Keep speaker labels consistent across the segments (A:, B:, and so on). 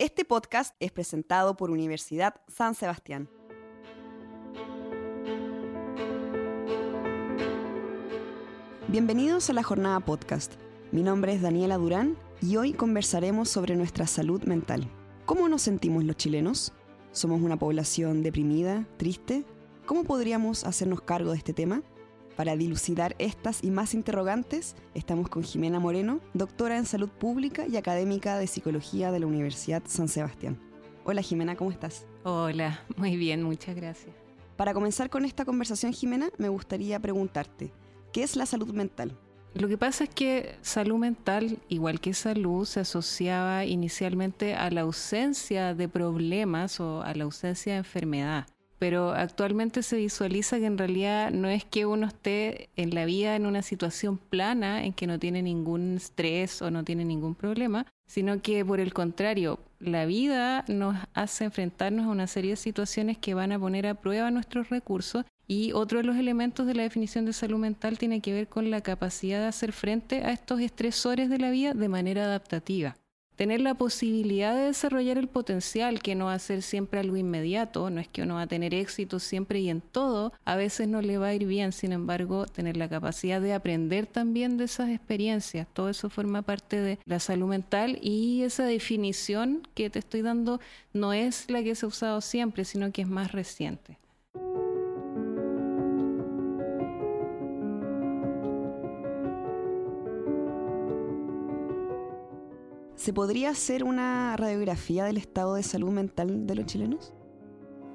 A: Este podcast es presentado por Universidad San Sebastián. Bienvenidos a la jornada podcast. Mi nombre es Daniela Durán y hoy conversaremos sobre nuestra salud mental. ¿Cómo nos sentimos los chilenos? ¿Somos una población deprimida, triste? ¿Cómo podríamos hacernos cargo de este tema? Para dilucidar estas y más interrogantes, estamos con Jimena Moreno, doctora en salud pública y académica de psicología de la Universidad San Sebastián. Hola Jimena, ¿cómo estás?
B: Hola, muy bien, muchas gracias.
A: Para comenzar con esta conversación, Jimena, me gustaría preguntarte, ¿qué es la salud mental?
B: Lo que pasa es que salud mental, igual que salud, se asociaba inicialmente a la ausencia de problemas o a la ausencia de enfermedad pero actualmente se visualiza que en realidad no es que uno esté en la vida en una situación plana, en que no tiene ningún estrés o no tiene ningún problema, sino que por el contrario, la vida nos hace enfrentarnos a una serie de situaciones que van a poner a prueba nuestros recursos y otro de los elementos de la definición de salud mental tiene que ver con la capacidad de hacer frente a estos estresores de la vida de manera adaptativa tener la posibilidad de desarrollar el potencial, que no va a ser siempre algo inmediato, no es que uno va a tener éxito siempre y en todo, a veces no le va a ir bien, sin embargo, tener la capacidad de aprender también de esas experiencias, todo eso forma parte de la salud mental y esa definición que te estoy dando no es la que se ha usado siempre, sino que es más reciente.
A: ¿Se podría hacer una radiografía del estado de salud mental de los chilenos?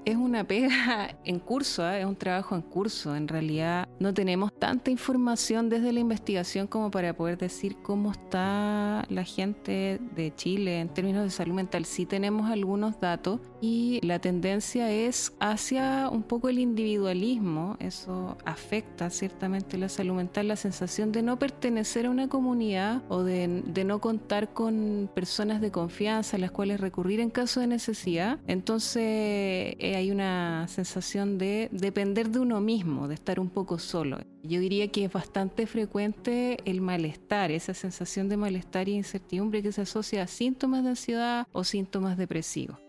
B: Es una pega en curso, ¿eh? es un trabajo en curso. En realidad no tenemos tanta información desde la investigación como para poder decir cómo está la gente de Chile en términos de salud mental. Sí tenemos algunos datos y la tendencia es hacia un poco el individualismo. Eso afecta ciertamente la salud mental, la sensación de no pertenecer a una comunidad o de, de no contar con personas de confianza a las cuales recurrir en caso de necesidad. Entonces, hay una sensación de depender de uno mismo, de estar un poco solo. Yo diría que es bastante frecuente el malestar, esa sensación de malestar e incertidumbre que se asocia a síntomas de ansiedad o síntomas depresivos.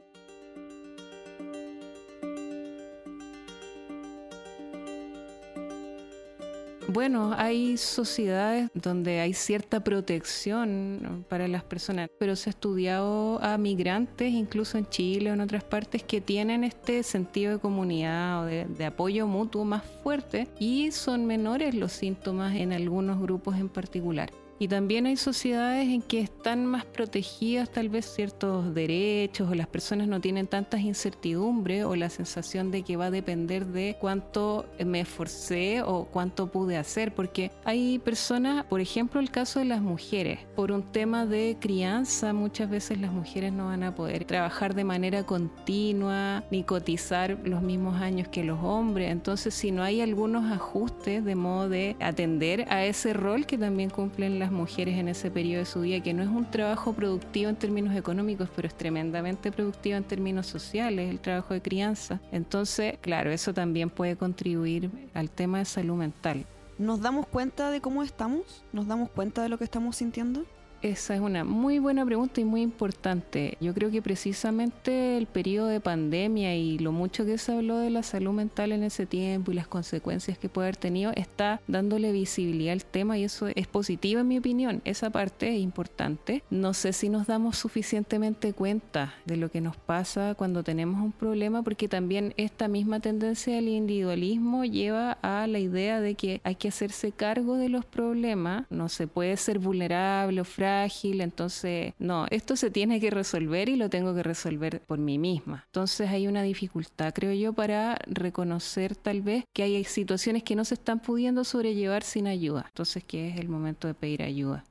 B: Bueno, hay sociedades donde hay cierta protección para las personas, pero se ha estudiado a migrantes, incluso en Chile o en otras partes, que tienen este sentido de comunidad o de, de apoyo mutuo más fuerte y son menores los síntomas en algunos grupos en particular. Y también hay sociedades en que están más protegidas tal vez ciertos derechos o las personas no tienen tantas incertidumbres o la sensación de que va a depender de cuánto me esforcé o cuánto pude hacer. Porque hay personas, por ejemplo el caso de las mujeres, por un tema de crianza muchas veces las mujeres no van a poder trabajar de manera continua ni cotizar los mismos años que los hombres. Entonces si no hay algunos ajustes de modo de atender a ese rol que también cumplen las las mujeres en ese periodo de su vida, que no es un trabajo productivo en términos económicos, pero es tremendamente productivo en términos sociales, el trabajo de crianza. Entonces, claro, eso también puede contribuir al tema de salud mental.
A: ¿Nos damos cuenta de cómo estamos? ¿Nos damos cuenta de lo que estamos sintiendo?
B: Esa es una muy buena pregunta y muy importante. Yo creo que precisamente el periodo de pandemia y lo mucho que se habló de la salud mental en ese tiempo y las consecuencias que puede haber tenido está dándole visibilidad al tema y eso es positivo en mi opinión. Esa parte es importante. No sé si nos damos suficientemente cuenta de lo que nos pasa cuando tenemos un problema porque también esta misma tendencia del individualismo lleva a la idea de que hay que hacerse cargo de los problemas. No se puede ser vulnerable o frágil entonces, no, esto se tiene que resolver y lo tengo que resolver por mí misma. Entonces hay una dificultad, creo yo, para reconocer tal vez que hay situaciones que no se están pudiendo sobrellevar sin ayuda. Entonces, que es el momento de pedir ayuda.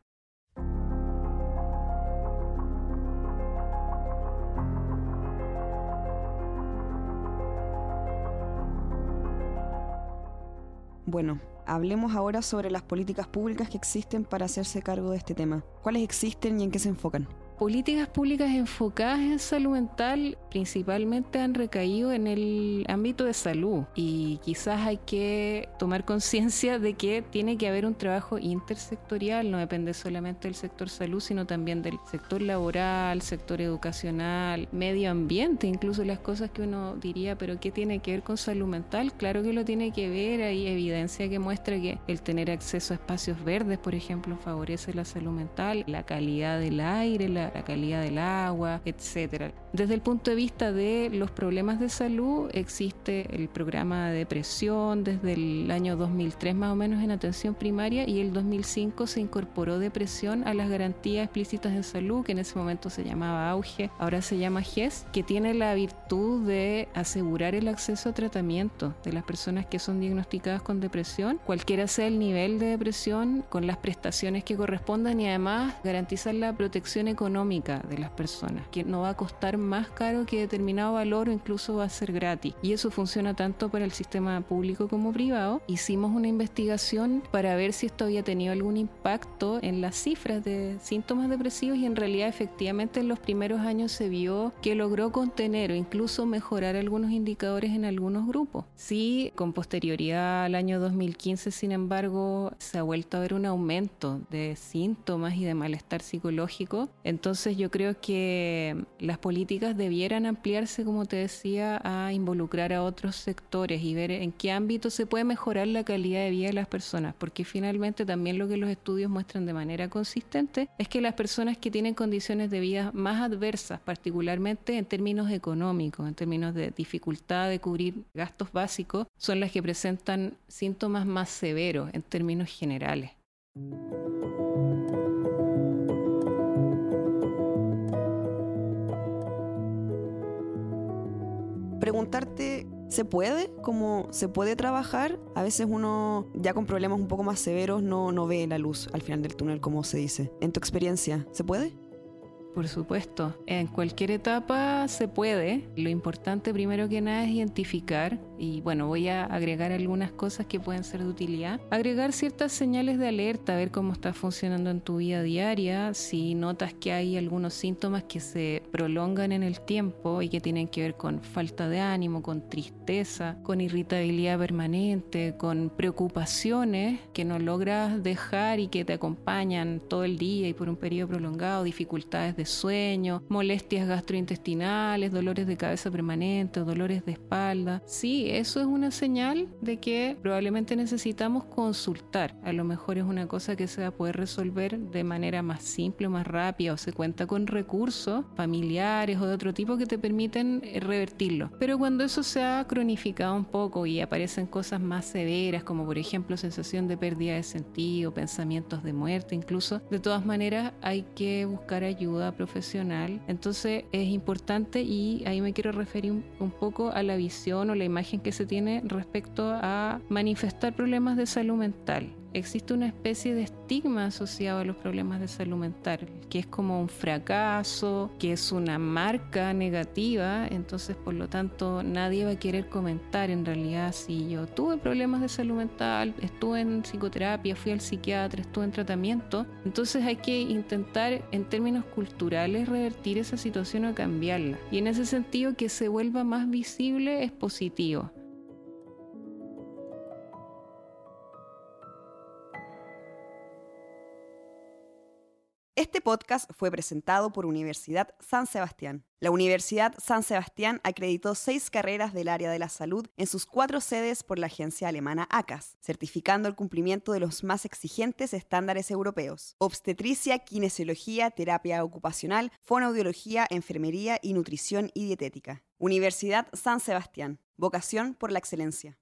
A: Bueno, hablemos ahora sobre las políticas públicas que existen para hacerse cargo de este tema. ¿Cuáles existen y en qué se enfocan?
B: Políticas públicas enfocadas en salud mental principalmente han recaído en el ámbito de salud y quizás hay que tomar conciencia de que tiene que haber un trabajo intersectorial, no depende solamente del sector salud, sino también del sector laboral, sector educacional, medio ambiente, incluso las cosas que uno diría, pero ¿qué tiene que ver con salud mental? Claro que lo tiene que ver, hay evidencia que muestra que el tener acceso a espacios verdes, por ejemplo, favorece la salud mental, la calidad del aire, la la calidad del agua, etcétera. Desde el punto de vista de los problemas de salud, existe el programa de depresión desde el año 2003 más o menos en atención primaria y el 2005 se incorporó depresión a las garantías explícitas en salud, que en ese momento se llamaba AUGE, ahora se llama GES, que tiene la virtud de asegurar el acceso a tratamiento de las personas que son diagnosticadas con depresión, cualquiera sea el nivel de depresión, con las prestaciones que correspondan y además garantizar la protección económica de las personas, que no va a costar más caro que determinado valor o incluso va a ser gratis. Y eso funciona tanto para el sistema público como privado. Hicimos una investigación para ver si esto había tenido algún impacto en las cifras de síntomas depresivos y en realidad efectivamente en los primeros años se vio que logró contener o incluso mejorar algunos indicadores en algunos grupos. Sí, con posterioridad al año 2015, sin embargo, se ha vuelto a ver un aumento de síntomas y de malestar psicológico. Entonces, entonces yo creo que las políticas debieran ampliarse, como te decía, a involucrar a otros sectores y ver en qué ámbito se puede mejorar la calidad de vida de las personas, porque finalmente también lo que los estudios muestran de manera consistente es que las personas que tienen condiciones de vida más adversas, particularmente en términos económicos, en términos de dificultad de cubrir gastos básicos, son las que presentan síntomas más severos en términos generales.
A: Preguntarte, ¿se puede? ¿Cómo se puede trabajar? A veces uno ya con problemas un poco más severos no, no ve la luz al final del túnel, como se dice. En tu experiencia, ¿se puede?
B: Por supuesto, en cualquier etapa se puede. Lo importante primero que nada es identificar, y bueno, voy a agregar algunas cosas que pueden ser de utilidad. Agregar ciertas señales de alerta, ver cómo está funcionando en tu vida diaria, si notas que hay algunos síntomas que se prolongan en el tiempo y que tienen que ver con falta de ánimo, con tristeza, con irritabilidad permanente, con preocupaciones que no logras dejar y que te acompañan todo el día y por un periodo prolongado, dificultades de sueño, molestias gastrointestinales, dolores de cabeza permanentes, dolores de espalda. Sí, eso es una señal de que probablemente necesitamos consultar. A lo mejor es una cosa que se va a poder resolver de manera más simple, más rápida o se cuenta con recursos familiares o de otro tipo que te permiten eh, revertirlo. Pero cuando eso se ha cronificado un poco y aparecen cosas más severas como por ejemplo sensación de pérdida de sentido, pensamientos de muerte incluso, de todas maneras hay que buscar ayuda profesional. Entonces es importante y ahí me quiero referir un, poco a la visión o la imagen que se tiene respecto a manifestar problemas de salud mental existe una especie de estigma asociado a los problemas de salud mental, que es como un fracaso, que es una marca negativa, entonces por lo tanto nadie va a querer comentar en realidad si yo tuve problemas de salud mental, estuve en psicoterapia, fui al psiquiatra, estuve en tratamiento, entonces hay que intentar en términos culturales revertir esa situación o cambiarla. Y en ese sentido que se vuelva más visible es positivo.
A: Este podcast fue presentado por Universidad San Sebastián. La Universidad San Sebastián acreditó seis carreras del área de la salud en sus cuatro sedes por la agencia alemana ACAS, certificando el cumplimiento de los más exigentes estándares europeos. Obstetricia, kinesiología, terapia ocupacional, fonoaudiología, enfermería y nutrición y dietética. Universidad San Sebastián. Vocación por la excelencia.